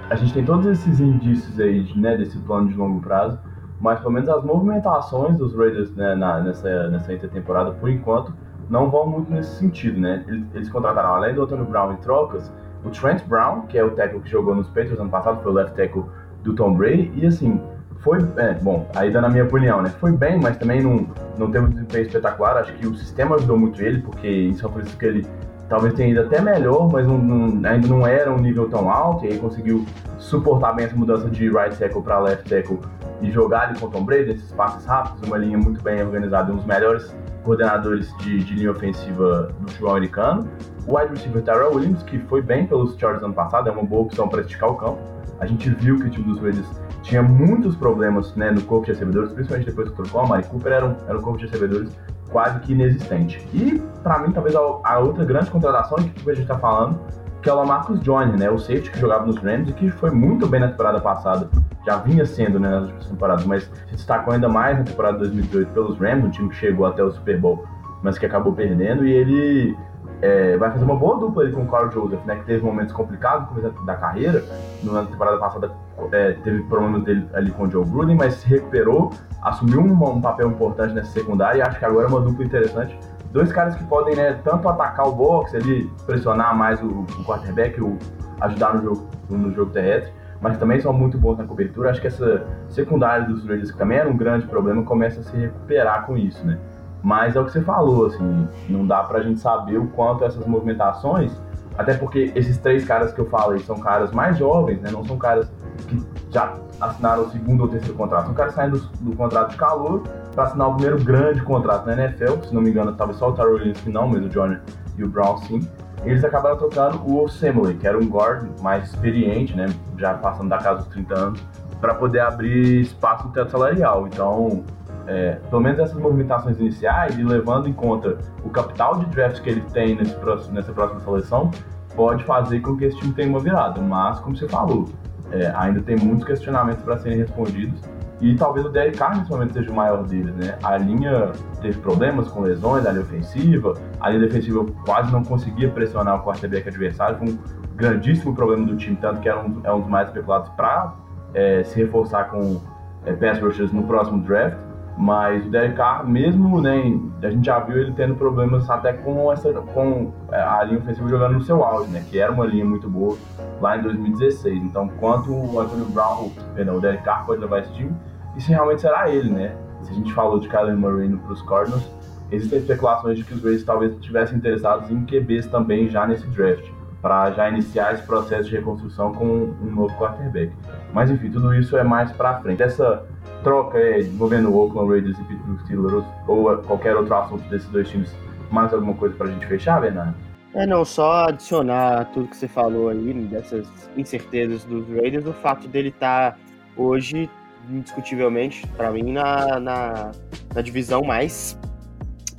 a gente tem todos esses indícios aí né, desse plano de longo prazo, mas pelo menos as movimentações dos Raiders né, na, nessa, nessa intertemporada, por enquanto, não vão muito nesse sentido, né? Eles, eles contrataram, além do Antônio Brown em trocas, o Trent Brown, que é o técnico que jogou nos Patriots ano passado, foi o left tackle do Tom Brady, e assim, foi, é, bom, aí dando a minha opinião, né? Foi bem, mas também não, não teve um desempenho espetacular, acho que o sistema ajudou muito ele, porque isso é por isso que ele talvez tenha ido até melhor, mas não, não, ainda não era um nível tão alto, e aí conseguiu suportar bem essa mudança de right tackle para left tackle e jogar ali com o Tom Brady, esses passes rápidos, uma linha muito bem organizada, um dos melhores coordenadores de, de linha ofensiva do futebol americano. O wide receiver Tyrell Williams, que foi bem pelos Chargers ano passado, é uma boa opção para esticar o campo. A gente viu que o time dos Raiders tinha muitos problemas né, no corpo de recebedores, principalmente depois que trocou a Mari Cooper, era um, era um corpo de recebedores quase que inexistente. E, para mim, talvez a, a, outra grande contratação que a gente está falando, que é o Lamarcus Joyner, né, o safety que jogava nos Rams e que foi muito bem na temporada passada, já vinha sendo né, nas últimas temporadas, mas se destacou ainda mais na temporada 2018 pelos Rams, um time que chegou até o Super Bowl, mas que acabou perdendo, e ele é, vai fazer uma boa dupla ali com o Carl Joseph, né, que teve momentos complicados no começo da carreira, na temporada passada é, teve problemas dele ali com o Joe Gruden, mas se recuperou, assumiu um, um, papel importante nessa secundária e acho que agora é uma dupla interessante. Dois caras que podem né, tanto atacar o boxe ali, pressionar mais o, o quarterback, o, ajudar no jogo, no jogo terrestre, mas também são muito bons na cobertura. Acho que essa secundária dos Raiders, que também era um grande problema, começa a se recuperar com isso, né? Mas é o que você falou, assim, não dá pra gente saber o quanto essas movimentações, até porque esses três caras que eu falei são caras mais jovens, né? Não são caras que já assinaram o segundo ou terceiro contrato. São caras saindo do, contrato de calor para assinar o primeiro grande contrato na NFL. Se não me engano, talvez só o Tyrell Williams que não, mas o Johnny e o Brown sim. eles acabaram trocando o Semley, que era um guard mais experiente, né, já passando da casa dos 30 anos, para poder abrir espaço no teto salarial. Então, é, pelo menos essas movimentações iniciais e levando em conta o capital de draft que ele tem nesse próximo, nessa próxima seleção, pode fazer com que esse time tenha uma virada. Mas, como você falou, é, ainda tem muitos questionamentos para serem respondidos e talvez o Derek Carr nesse momento seja o maior deles, né? A linha teve problemas com lesões, a linha ofensiva, a linha defensiva quase não conseguia pressionar o quarterback adversário, foi um grandíssimo problema do time, tanto que é um, é um dos mais especulados para é, se reforçar com é, pass rushers no próximo draft. Mas o Derek Carr, mesmo, né, a gente já viu ele tendo problemas até com, essa, com é, a linha ofensiva jogando no seu auge, né, que era uma linha muito boa lá em 2016. Então, quanto o Anthony Brown, perdão, o Derek Carr pode levar esse time, isso realmente será ele, né? Se a gente falou de Kyler Murray para os Cardinals, existem especulações de que os Rays talvez estivessem interessados em QBs também já nesse draft, para já iniciar esse processo de reconstrução com um novo quarterback. Mas enfim, tudo isso é mais para frente. Essa troca é, envolvendo o Oakland Raiders e Pittsburgh Steelers ou qualquer outro assunto desses dois times, mais alguma coisa para a gente fechar, Bernardo? É, não, só adicionar tudo que você falou aí, dessas incertezas dos Raiders, o fato dele estar tá hoje, indiscutivelmente, para mim, na, na, na, divisão mais,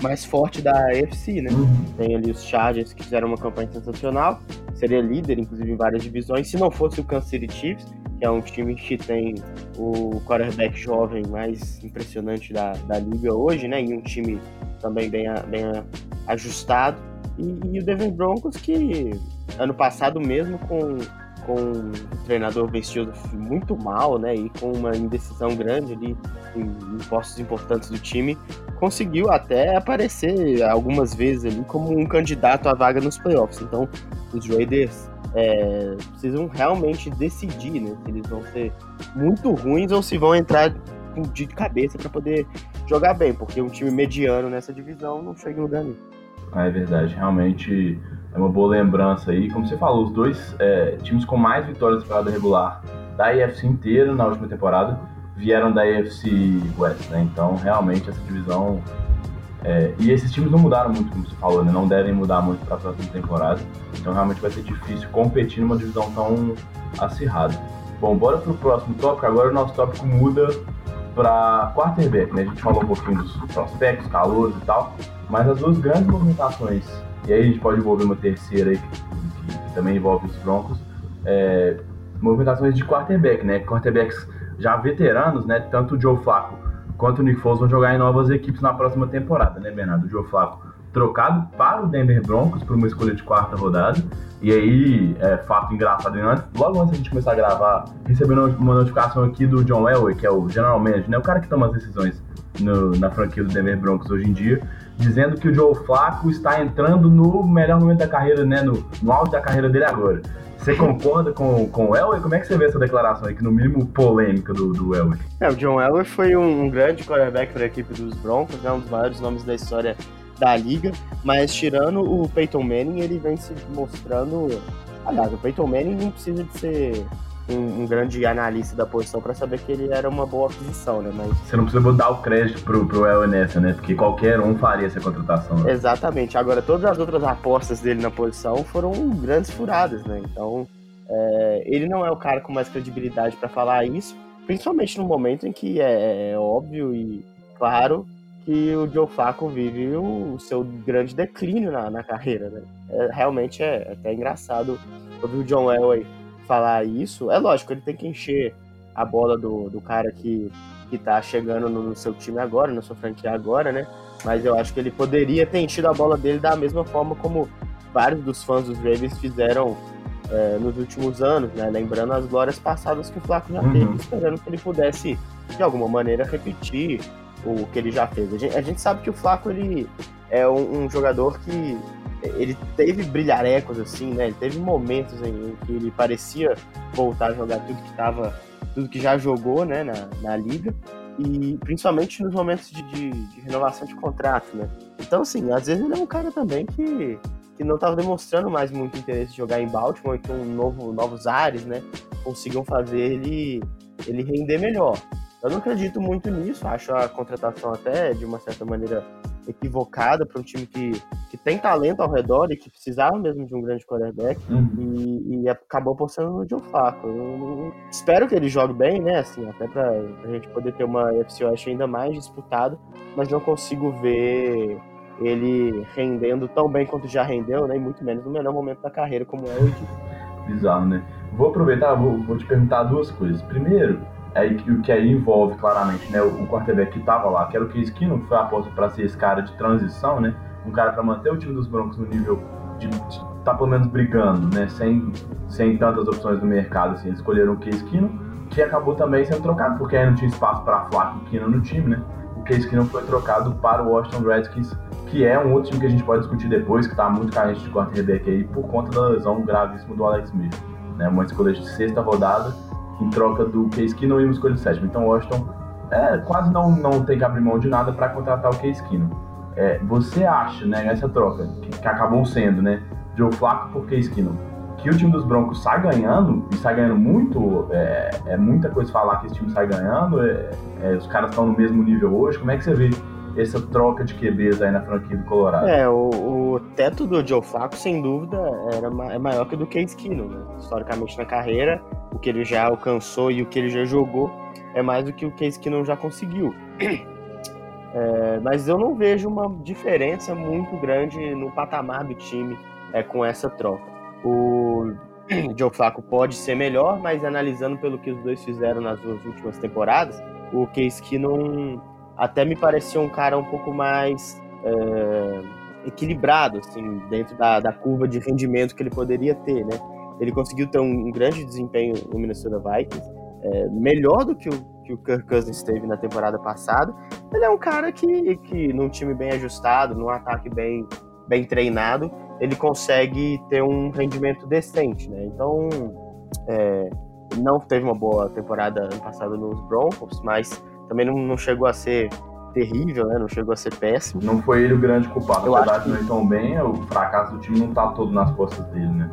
mais forte da AFC, né? Uhum. Tem ali os Chargers que fizeram uma campanha sensacional, seria líder, inclusive, em várias divisões. Se não fosse o Kansas City Chiefs, que é um time que tem o quarterback jovem mais impressionante da, da liga hoje, né? E um time também bem, bem ajustado. E, e o Denver Broncos, que ano passado mesmo com, com um treinador vestido muito mal, né? E com uma indecisão grande ali em, postos importantes do time, conseguiu até aparecer algumas vezes ali como um candidato à vaga nos playoffs. Então, os Raiders é, precisam realmente decidir né, se eles vão ser muito ruins ou se vão entrar de cabeça para poder jogar bem, porque um time mediano nessa divisão não chega em lugar nenhum. É verdade, realmente é uma boa lembrança aí. Como você falou, os dois é, times com mais vitórias de temporada regular da IFC inteira na última temporada vieram da IFC West, né? Então, realmente, essa divisão. É, e esses times não mudaram muito, como você falou, né? Não devem mudar muito para a próxima temporada. Então, realmente vai ser difícil competir numa divisão tão acirrada. Bom, bora pro próximo tópico. Agora o nosso tópico muda para quarterback, né? A gente falou um pouquinho dos prospectos, calores e tal, mas as duas grandes movimentações, e aí a gente pode envolver uma terceira aí, que, que, que também envolve os Broncos, é, movimentações de quarterback, né? Quarterbacks já veteranos, né? Tanto o Joe Flacco quanto o Nick Foles vão jogar em novas equipes na próxima temporada, né, Bernardo? O Joe Flacco trocado para o Denver Broncos por uma escolha de quarta rodada. E aí, é, fato engraçado, logo antes a gente começar a gravar, recebendo uma notificação aqui do John Elway, que é o general manager, né? O cara que toma as decisões no, na franquia do Denver Broncos hoje em dia, dizendo que o Joe Flacco está entrando no melhor momento da carreira, né? No, no auge da carreira dele agora. Você concorda com, com o Elway? Como é que você vê essa declaração aí, que no mínimo polêmica do, do Elway? É, o John Elway foi um, grande quarterback para a equipe dos Broncos, né, um dos maiores nomes da história da liga, mas tirando o Peyton Manning, ele vem se mostrando. Aliás, o Peyton Manning não precisa de ser um, um grande analista da posição para saber que ele era uma boa aquisição, né? Mas... Você não precisa dar o crédito pro, pro El nessa, né? Porque qualquer um faria essa contratação. Né? Exatamente. Agora, todas as outras apostas dele na posição foram grandes furadas, né? Então, é, ele não é o cara com mais credibilidade para falar isso, principalmente no momento em que é, é óbvio e claro que o Joe Flacco vive o, seu grande declínio na, na carreira, né? É, realmente é, é até engraçado ouvir o John Elway falar isso. É lógico, ele tem que encher a bola do, do cara que, que tá chegando no, no seu time agora, na sua franquia agora, né? Mas eu acho que ele poderia ter enchido a bola dele da mesma forma como vários dos fãs dos Ravens fizeram é, nos últimos anos, né? Lembrando as glórias passadas que o Flacco já uhum. teve, esperando que ele pudesse, de alguma maneira, repetir o que ele já fez. A gente, a gente sabe que o Flaco ele é um, um, jogador que ele teve brilharecos assim, né? Ele teve momentos em, que ele parecia voltar a jogar tudo que estava, tudo que já jogou, né, na, na liga e principalmente nos momentos de, de, de, renovação de contrato, né? Então, assim, às vezes ele é um cara também que, que não estava demonstrando mais muito interesse de jogar em Baltimore, então novo, novos ares, né? Consigam fazer ele, ele render melhor. Eu não acredito muito nisso, acho a contratação até de uma certa maneira equivocada para um time que, que tem talento ao redor e que precisava mesmo de um grande quarterback uhum. e, e, acabou apostando no Joe Flacco. Eu, espero que ele jogue bem, né? Assim, até para a gente poder ter uma FC West ainda mais disputada, mas não consigo ver ele rendendo tão bem quanto já rendeu, né? E muito menos no melhor momento da carreira, como é hoje. Bizarro, né? Vou aproveitar, vou, vou te perguntar duas coisas. Primeiro, é o que aí envolve claramente, né? O, quarterback que estava lá, que era o Case Keenum, que foi aposto para ser esse cara de transição, né? Um cara para manter o time dos Broncos no nível de, estar tá pelo menos brigando, né? Sem, sem tantas opções no mercado, assim. Eles escolheram o Case Keenum, que acabou também sendo trocado, porque aí não tinha espaço para Flacco e Keenum no time, né? O Case Keenum foi trocado para o Washington Redskins, que é um outro time que a gente pode discutir depois, que está muito carente de quarterback aí, por conta da lesão gravíssima do Alex Smith. Né? Uma escolha de sexta rodada, em troca do Case Keenum e uma escolha de sétima. Então Washington é, quase não, não tem que abrir mão de nada para contratar o Case Keenum. É, você acha, né, nessa troca, que, que, acabou sendo, né, Joe Flacco por Case Keenum, que o time dos Broncos sai ganhando, e sai ganhando muito, é, é muita coisa falar que esse time sai ganhando, é, é os caras estão no mesmo nível hoje, como é que você vê essa troca de QBs aí na franquia do Colorado? É, o, o teto do Joe Flacco, sem dúvida, era, é maior que o do Case Keenum, né? historicamente na carreira, o que ele já alcançou e o que ele já jogou é mais do que o Case Keenum já conseguiu. É, mas eu não vejo uma diferença muito grande no patamar do time é, com essa troca. O Joe Flacco pode ser melhor, mas analisando pelo que os dois fizeram nas duas últimas temporadas, o Case Keenum até me parecia um cara um pouco mais é, equilibrado, assim, dentro da, da curva de rendimento que ele poderia ter, né? Ele conseguiu ter um, um grande desempenho no Minnesota Vikings, é, melhor do que o, que o Kirk Cousins teve na temporada passada. Ele é um cara que, que num time bem ajustado, num ataque bem, bem treinado, ele consegue ter um rendimento decente, né? Então, é, não teve uma boa temporada ano passado nos Broncos, mas também não, não chegou a ser terrível, né? Não chegou a ser péssimo. Não foi ele o grande culpado. Eu Apesar de não ir tão bem, o fracasso do time não tá todo nas costas dele, né?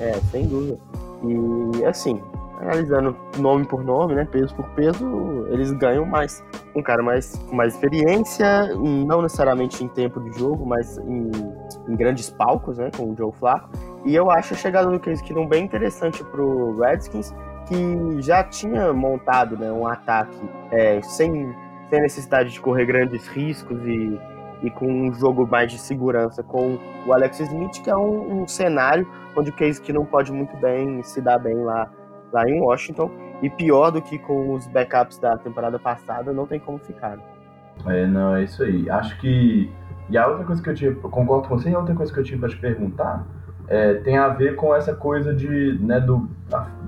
É, sem dúvida. E assim, analisando nome por nome, né, peso por peso, eles ganham mais. Um cara mais com mais experiência, não necessariamente em tempo de jogo, mas em, em grandes palcos, né, com o Joe Flacco. E eu acho a chegada do Case Keenum bem interessante pro Redskins, que já tinha montado né, um ataque é, sem, sem necessidade de correr grandes riscos e, e com um jogo mais de segurança com o Alex Smith, que é um, um cenário onde o Case que não pode muito bem se dar bem lá, lá em Washington. E pior do que com os backups da temporada passada, não tem como ficar. É, não, é isso aí. Acho que. E a outra coisa que eu tinha. Concordo com você, e a outra coisa que eu tinha para te perguntar é, tem a ver com essa coisa de, né, do,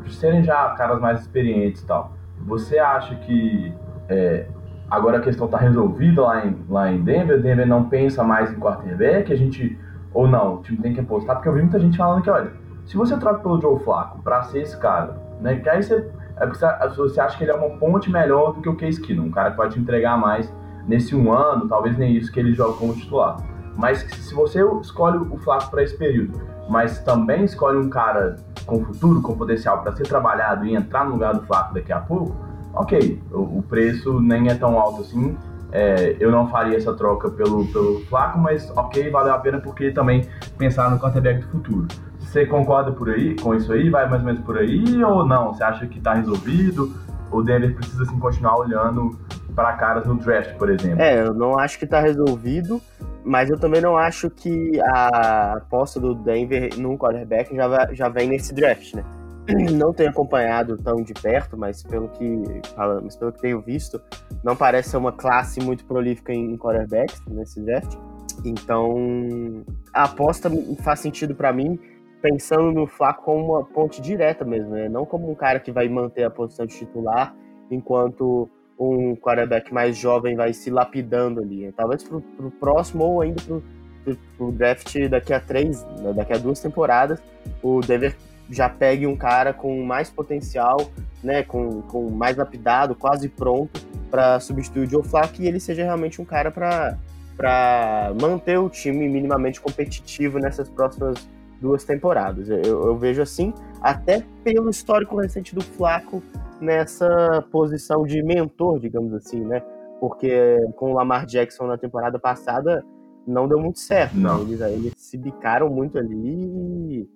de serem já caras mais experientes e tal. Você acha que é, agora a questão está resolvida lá em, lá em Denver? Denver não pensa mais em quarterback? A gente. Ou não, o time tem que apostar? Porque eu vi muita gente falando que, olha, se você troca pelo Joe Flacco para ser esse cara, né, que aí você. É você acha que ele é uma ponte melhor do que o Case Keenum, um cara que pode te entregar mais nesse um ano, talvez nem isso que ele joga como titular. Mas se você escolhe o Flacco para esse período, mas também escolhe um cara com futuro, com potencial para ser trabalhado e entrar no lugar do Flaco daqui a pouco, ok, o, o preço nem é tão alto assim. É, eu não faria essa troca pelo, pelo Flaco, mas ok, valeu a pena porque também pensar no quarterback do futuro. Você concorda por aí com isso aí? Vai mais ou menos por aí ou não? Você acha que está resolvido? O Denver precisa assim, continuar olhando para caras no draft, por exemplo? É, eu não acho que está resolvido. Mas eu também não acho que a aposta do Denver num quarterback já, já vem nesse draft, né? Não tenho acompanhado tão de perto, mas pelo que mas pelo que tenho visto, não parece ser uma classe muito prolífica em quarterbacks nesse draft. Então, a aposta faz sentido para mim, pensando no Flaco como uma ponte direta mesmo, né? Não como um cara que vai manter a posição de titular enquanto um quarterback mais jovem vai se lapidando ali. Talvez para o próximo ou ainda para o draft daqui a três, né, daqui a duas temporadas, o Denver já pegue um cara com mais potencial, né, com, com mais lapidado, quase pronto para substituir o Joe Flacco e ele seja realmente um cara para manter o time minimamente competitivo nessas próximas duas temporadas. Eu, eu, vejo assim, até pelo histórico recente do Flaco nessa posição de mentor, digamos assim, né? porque com o Lamar Jackson na temporada passada não deu muito certo. Não. Eles, eles se bicaram muito ali e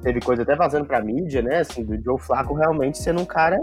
teve coisa até vazando pra mídia, né? Assim, do Joe Flacco realmente sendo um cara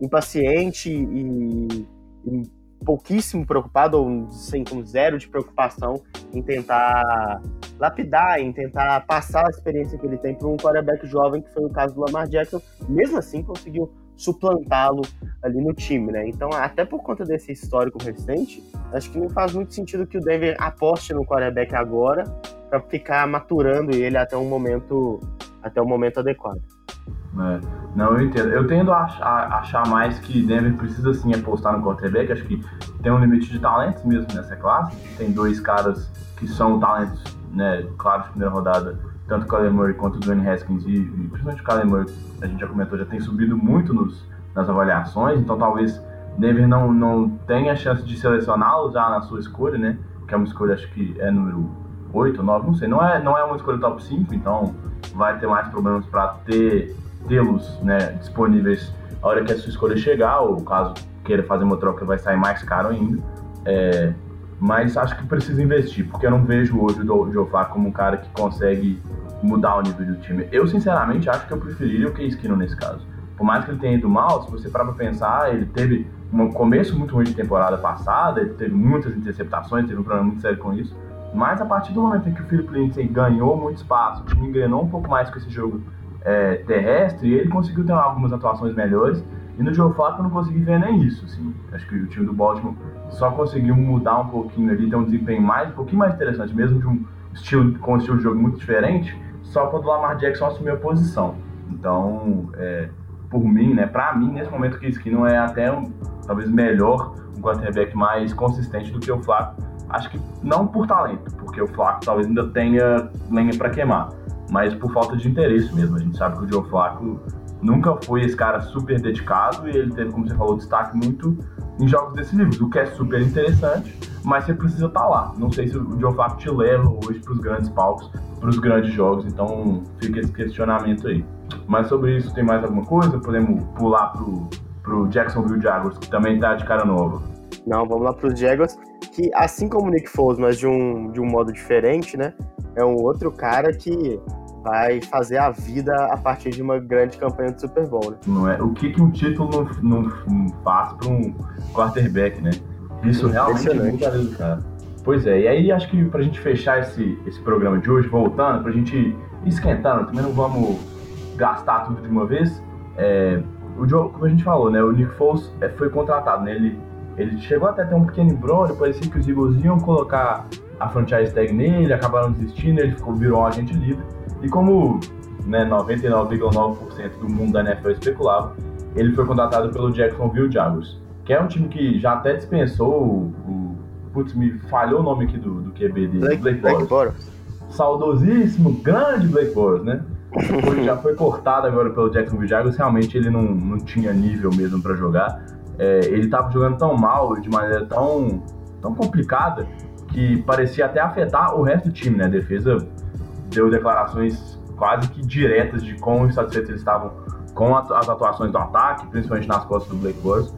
impaciente e, e pouquíssimo preocupado, ou sem com zero de preocupação em tentar lapidar, em tentar passar a experiência que ele tem para um quarterback jovem, que foi o caso do Lamar Jackson. Mesmo assim, conseguiu suplantá-lo ali no time, né? Então, até por conta desse histórico recente, acho que não faz muito sentido que o Denver aposte no quarterback agora para ficar maturando ele até um momento até o momento adequado. É, não, eu entendo. Eu tendo a achar, mais que Denver precisa sim apostar no quarterback. Acho que tem um limite de talentos mesmo nessa classe. Tem dois caras que são talentos, né, claro, de primeira rodada, tanto o Kyler Murray quanto o Dwayne Haskins, e, e principalmente o Kyler Murray, a gente já comentou, já tem subido muito nos, nas avaliações, então talvez Denver não, não tenha chance de selecioná-los já na sua escolha, né? Que é uma escolha, acho que é número 8, 9, não sei. Não é, não é uma escolha top 5, então vai ter mais problemas para ter tê-los né, disponíveis a hora que a sua escolha chegar, ou caso queira fazer uma troca vai sair mais caro ainda. É, mas acho que precisa investir, porque eu não vejo hoje o Flacco como um cara que consegue mudar o nível do time. Eu, sinceramente, acho que eu preferiria o Case Keenum nesse caso. Por mais que ele tenha ido mal, se você parar pra pensar, ele teve um começo muito ruim de temporada passada, ele teve muitas interceptações, teve um problema muito sério com isso. Mas a partir do momento em que o Philip Lindsay ganhou muito espaço, o time engrenou um pouco mais com esse jogo é, terrestre, ele conseguiu ter algumas atuações melhores. E no Joe Flacco eu não consegui ver nem isso. Assim. Acho que o time do Baltimore só conseguiu mudar um pouquinho ali, ter um desempenho mais, um pouquinho mais interessante, mesmo de um estilo, com um estilo de jogo muito diferente, só quando o Lamar Jackson assumiu a posição. Então, é, por mim, né, pra mim, nesse momento que esse não é até um, talvez melhor, um quarterback mais consistente do que o Flacco Acho que não por talento, porque o Flaco talvez ainda tenha lenha para queimar, mas por falta de interesse mesmo. A gente sabe que o Joe Flaco nunca foi esse cara super dedicado e ele teve, como você falou, destaque muito em jogos decisivos, o que é super interessante, mas você precisa estar tá lá. Não sei se o Joe Flaco te leva hoje para os grandes palcos, para os grandes jogos, então fica esse questionamento aí. Mas sobre isso, tem mais alguma coisa? Podemos pular pro, pro Jacksonville Jaguars, que também tá de cara nova. Não, vamos lá para os Jaguars que, assim como o Nick Foles, mas de um, de um modo diferente, né? É um outro cara que vai fazer a vida a partir de uma grande campanha de Super Bowl, né? Não é? O que, que um título não, não faz para um quarterback, né? Isso realmente muda a vida do cara. Pois é, e aí acho que pra gente fechar esse, esse programa de hoje, voltando, pra gente esquentando, também não vamos gastar tudo de uma vez. É, o Joe, como a gente falou, né? O Nick Foles é, foi contratado, né? Ele ele chegou até a ter um pequeno embrulho, parecia que os Eagles iam colocar a franchise tag nele, acabaram desistindo, ele ficou, virou um agente livre. E como né, 99,9% do mundo da NFL especulava, ele foi contratado pelo Jacksonville Jaguars, que é um time que já até dispensou o. putz, me falhou o nome aqui do, do QB dele, Blake, Blake, Blake Boros. Saudosíssimo, grande Blake Boros, né? Foi, já foi cortado agora pelo Jacksonville Jaguars, realmente ele não, não tinha nível mesmo para jogar é, ele estava jogando tão mal, de maneira tão, tão complicada, que parecia até afetar o resto do time, né? A defesa deu declarações quase que diretas de quão insatisfeitos eles estavam com as atuações do ataque, principalmente nas costas do Blake Bortles.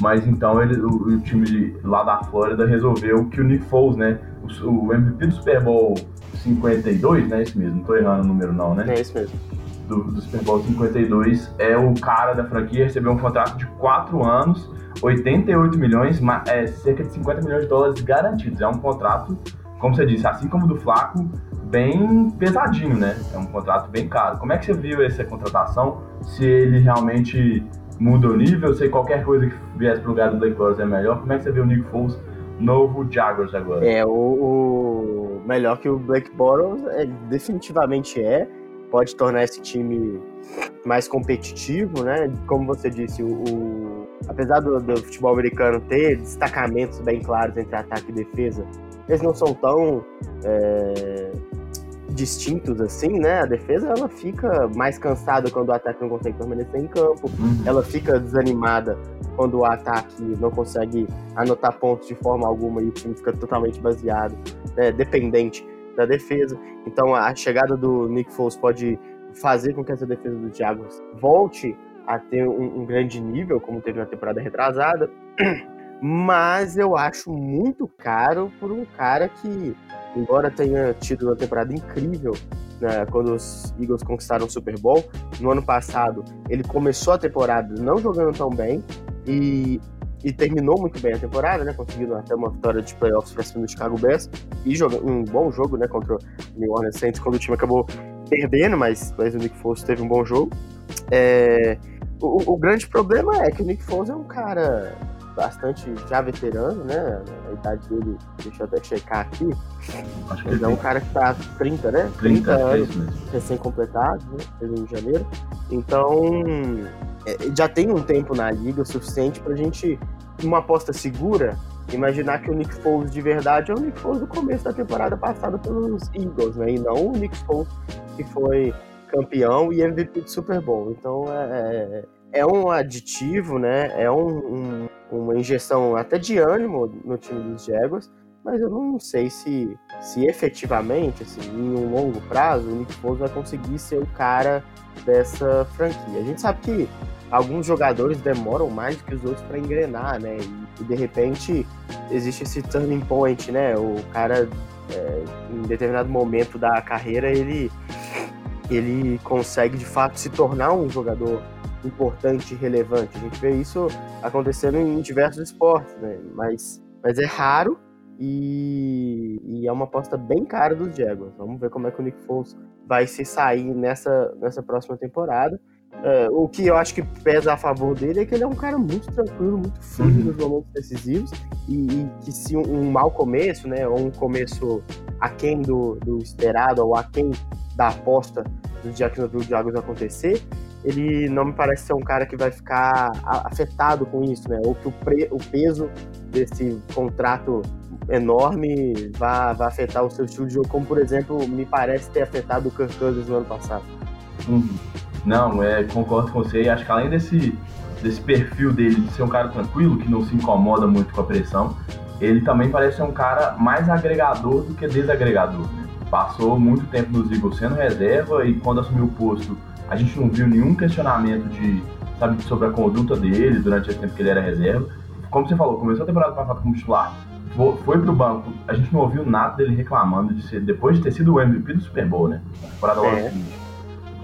Mas então ele, o, o, time lá da Flórida resolveu que o Nick Foles, né? O, o MVP do Super Bowl 52, né? Esse mesmo, não tô errando o número não, né? É isso mesmo do, do Super Bowl 52 é o cara da franquia, recebeu um contrato de 4 anos, 88 milhões, é, cerca de 50 milhões de dólares garantidos. É um contrato, como você disse, assim como o do Flaco, bem pesadinho, né? É um contrato bem caro. Como é que você viu essa contratação? Se ele realmente muda o nível, se qualquer coisa que viesse pro lugar do Blake Bortles é melhor, como é que você viu o Nick Foles novo Jaguars agora? É, o, o melhor que o Blake Bortles é, definitivamente é pode tornar esse time mais competitivo, né? Como você disse, o, o apesar do, do, futebol americano ter destacamentos bem claros entre ataque e defesa, eles não são tão é, distintos assim, né? A defesa ela fica mais cansada quando o ataque não consegue permanecer em campo, uhum. ela fica desanimada quando o ataque não consegue anotar pontos de forma alguma e o time fica totalmente baseado, né, dependente da defesa. Então a chegada do Nick Foles pode fazer com que essa defesa do Jaguars volte a ter um, um grande nível, como teve na temporada retrasada. Mas eu acho muito caro por um cara que, embora tenha tido uma temporada incrível né, quando os Eagles conquistaram o Super Bowl, no ano passado ele começou a temporada não jogando tão bem e, e terminou muito bem a temporada, né, conseguindo até uma vitória de playoffs para cima do Chicago Bears. E jogando um bom jogo né, contra o New Orleans Saints quando o time acabou perdendo, mas, mas o Nick Foles teve um bom jogo. É, o, o, grande problema é que o Nick Foles é um cara bastante já veterano, né? A idade dele, deixa eu até checar aqui. Acho que ele é um cara que tá 30, né? 30, 30 anos recém-completados, né? em janeiro. Então, é, já tem um tempo na liga o suficiente pra gente, uma aposta segura, imaginar que o Nick Foles de verdade é o Nick Foles do começo da temporada passada pelos Eagles, né? E não o Nick Foles que foi campeão e MVP do Super Bowl. Então, é, é, um aditivo, né? É um, um uma injeção até de ânimo no time dos Jaguars, mas eu não sei se, se efetivamente, assim, em um longo prazo, o Nick Foles vai conseguir ser o cara dessa franquia. A gente sabe que alguns jogadores demoram mais que os outros para engrenar, né? E, e, de repente existe esse turning point, né? O cara, é, em determinado momento da carreira, ele, ele consegue de fato se tornar um jogador importante e relevante. A gente vê isso acontecendo em diversos esportes, né? Mas, mas é raro e, e, é uma aposta bem cara dos Jaguars. Vamos ver como é que o Nick Foles vai se sair nessa, nessa próxima temporada. É, o que eu acho que pesa a favor dele é que ele é um cara muito tranquilo, muito firme uhum. nos momentos decisivos e, e que se um, um, mau começo, né, ou um começo aquém do, do esperado ou aquém da aposta dos Jacksonville Jaguars acontecer, ele não me parece ser um cara que vai ficar afetado com isso, né? Ou que o, pre, o peso desse contrato enorme vai, vai afetar o seu estilo de jogo, como por exemplo me parece ter afetado o Kirk Cousins no ano passado. Uhum. Não, é, concordo com você. Acho que além desse, desse perfil dele de ser um cara tranquilo, que não se incomoda muito com a pressão, ele também parece ser um cara mais agregador do que desagregador. Né? Passou muito tempo nos Eagles sendo reserva e quando assumiu o posto a gente não viu nenhum questionamento de, sabe, sobre a conduta dele durante esse tempo que ele era reserva. Como você falou, começou a temporada passada como titular, foi pro banco, a gente não ouviu nada dele reclamando de ser, depois de ter sido o MVP do Super Bowl, né? temporada é. seguinte.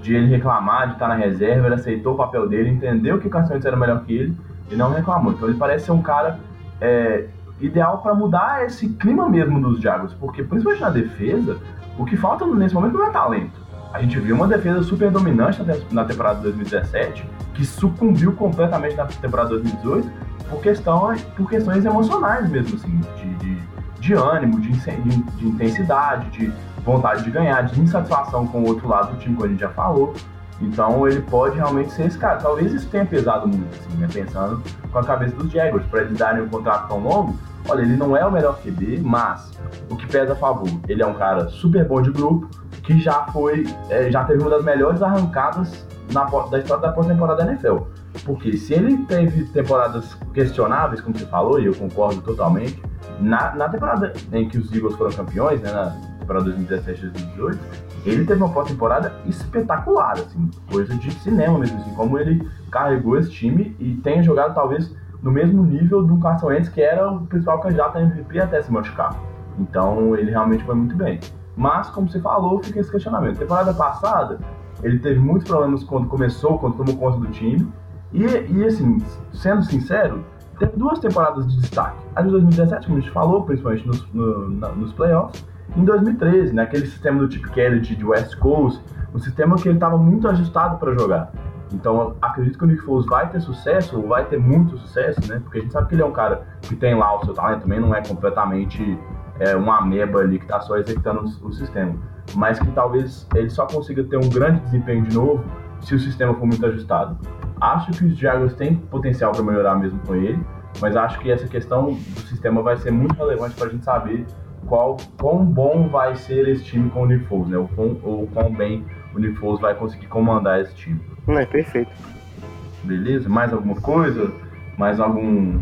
De ele reclamar, de estar na reserva, ele aceitou o papel dele, entendeu que o Carson era melhor que ele e não reclamou. Então ele parece ser um cara é, ideal para mudar esse clima mesmo dos Jaguars, porque principalmente na defesa, o que falta nesse momento não é talento a gente viu uma defesa super dominante na temporada de 2017, que sucumbiu completamente na temporada de 2018 por, questão, por questões emocionais mesmo, assim, de, de, de ânimo, de, de, de, intensidade, de vontade de ganhar, de insatisfação com o outro lado do time, como a gente já falou. Então ele pode realmente ser esse cara. Talvez isso tenha pesado muito, assim, né? Pensando com a cabeça dos Jaguars, para eles darem um contrato tão longo. Olha, ele não é o melhor QB, mas o que pesa a favor, ele é um cara super bom de grupo, que já foi, é, já teve uma das melhores arrancadas na, da história da pós-temporada da NFL. Porque se ele teve temporadas questionáveis, como você falou, e eu concordo totalmente, na, na temporada em que os Eagles foram campeões, né, na temporada 2017-2018, ele teve uma pós-temporada espetacular, assim, coisa de cinema mesmo, assim, como ele carregou esse time e tem jogado talvez no mesmo nível do Carson Wentz, que era o principal candidato a MVP até se machucar. Então ele realmente foi muito bem. Mas, como você falou, fica esse questionamento. Temporada passada, ele teve muitos problemas quando começou, quando tomou conta do time. E, e assim, sendo sincero, teve duas temporadas de destaque. A de 2017, como a gente falou, principalmente nos, no, na, nos playoffs. Em 2013, naquele sistema do Chip Kelly de West Coast, um sistema que ele estava muito ajustado para jogar. Então, acredito que o Nick Foles vai ter sucesso, ou vai ter muito sucesso, né? Porque a gente sabe que ele é um cara que tem lá o seu talento, também não é completamente é, uma ameba ali que está só executando o, o, sistema. Mas que talvez ele só consiga ter um grande desempenho de novo se o sistema for muito ajustado. Acho que os Jaguars têm potencial para melhorar mesmo com ele, mas acho que essa questão do sistema vai ser muito relevante para a gente saber qual quão bom vai ser esse time com o Nick Foles, né? O quão, ou quão bem o Nick Foles vai conseguir comandar esse time. É perfeito. Beleza? Mais alguma coisa? Mais algum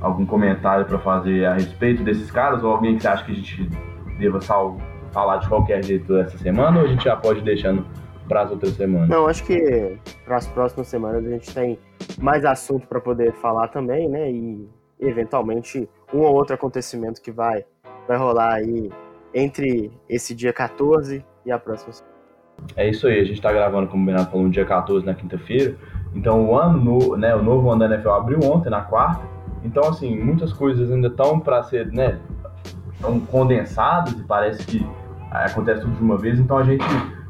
algum comentário para fazer a respeito desses caras ou alguém que você acha que a gente deva falar de qualquer jeito essa semana ou a gente já pode ir deixando para as outras semanas? Não, acho que para as próximas semanas a gente tem mais assunto para poder falar também, né? E eventualmente um ou outro acontecimento que vai, vai rolar aí entre esse dia 14 e a próxima semana. É isso aí, a gente está gravando, como o Bernardo falou, no dia 14, na quinta-feira. Então o ano, no, né, o novo ano da NFL abriu ontem, na quarta. Então, assim, muitas coisas ainda estão para ser, né, tão condensadas e parece que acontece tudo de uma vez. Então a gente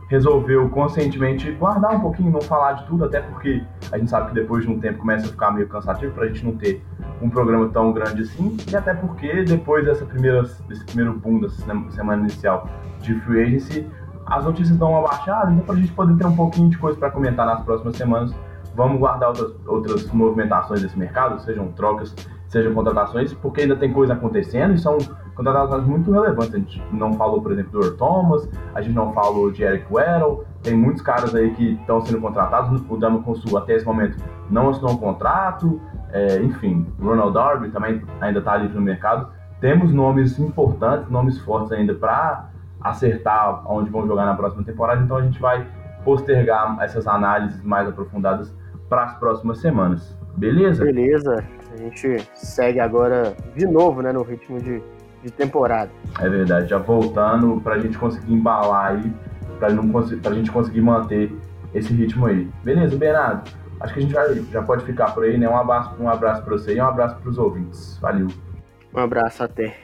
resolveu conscientemente guardar um pouquinho, não falar de tudo, até porque a gente sabe que depois de um tempo começa a ficar meio cansativo para a gente não ter um programa tão grande assim, e até porque depois dessa primeira, desse primeiro boom dessa semana inicial de free agency, as notícias dão uma baixada, então para a gente poder ter um pouquinho de coisa para comentar nas próximas semanas, vamos guardar outras, outras movimentações desse mercado, sejam trocas, sejam contratações, porque ainda tem coisa acontecendo e são contratações muito relevantes. A gente não falou, por exemplo, do Earl Thomas, a gente não falou de Eric Weddle, tem muitos caras aí que estão sendo contratados. O Dama Consul até esse momento não assinou um contrato, é, enfim, Ronald Darby também ainda está livre no mercado. Temos nomes importantes, nomes fortes ainda para acertar onde vão jogar na próxima temporada, então a gente vai postergar essas análises mais aprofundadas para as próximas semanas. Beleza? Beleza. A gente segue agora de novo, né, no ritmo de de temporada. É verdade, já voltando para a gente conseguir embalar aí, para a gente conseguir manter esse ritmo aí. Beleza, Bernardo? Acho que a gente já, já pode ficar por aí, né? Um abraço, um abraço para você e um abraço para os ouvintes. Valeu. Um abraço até.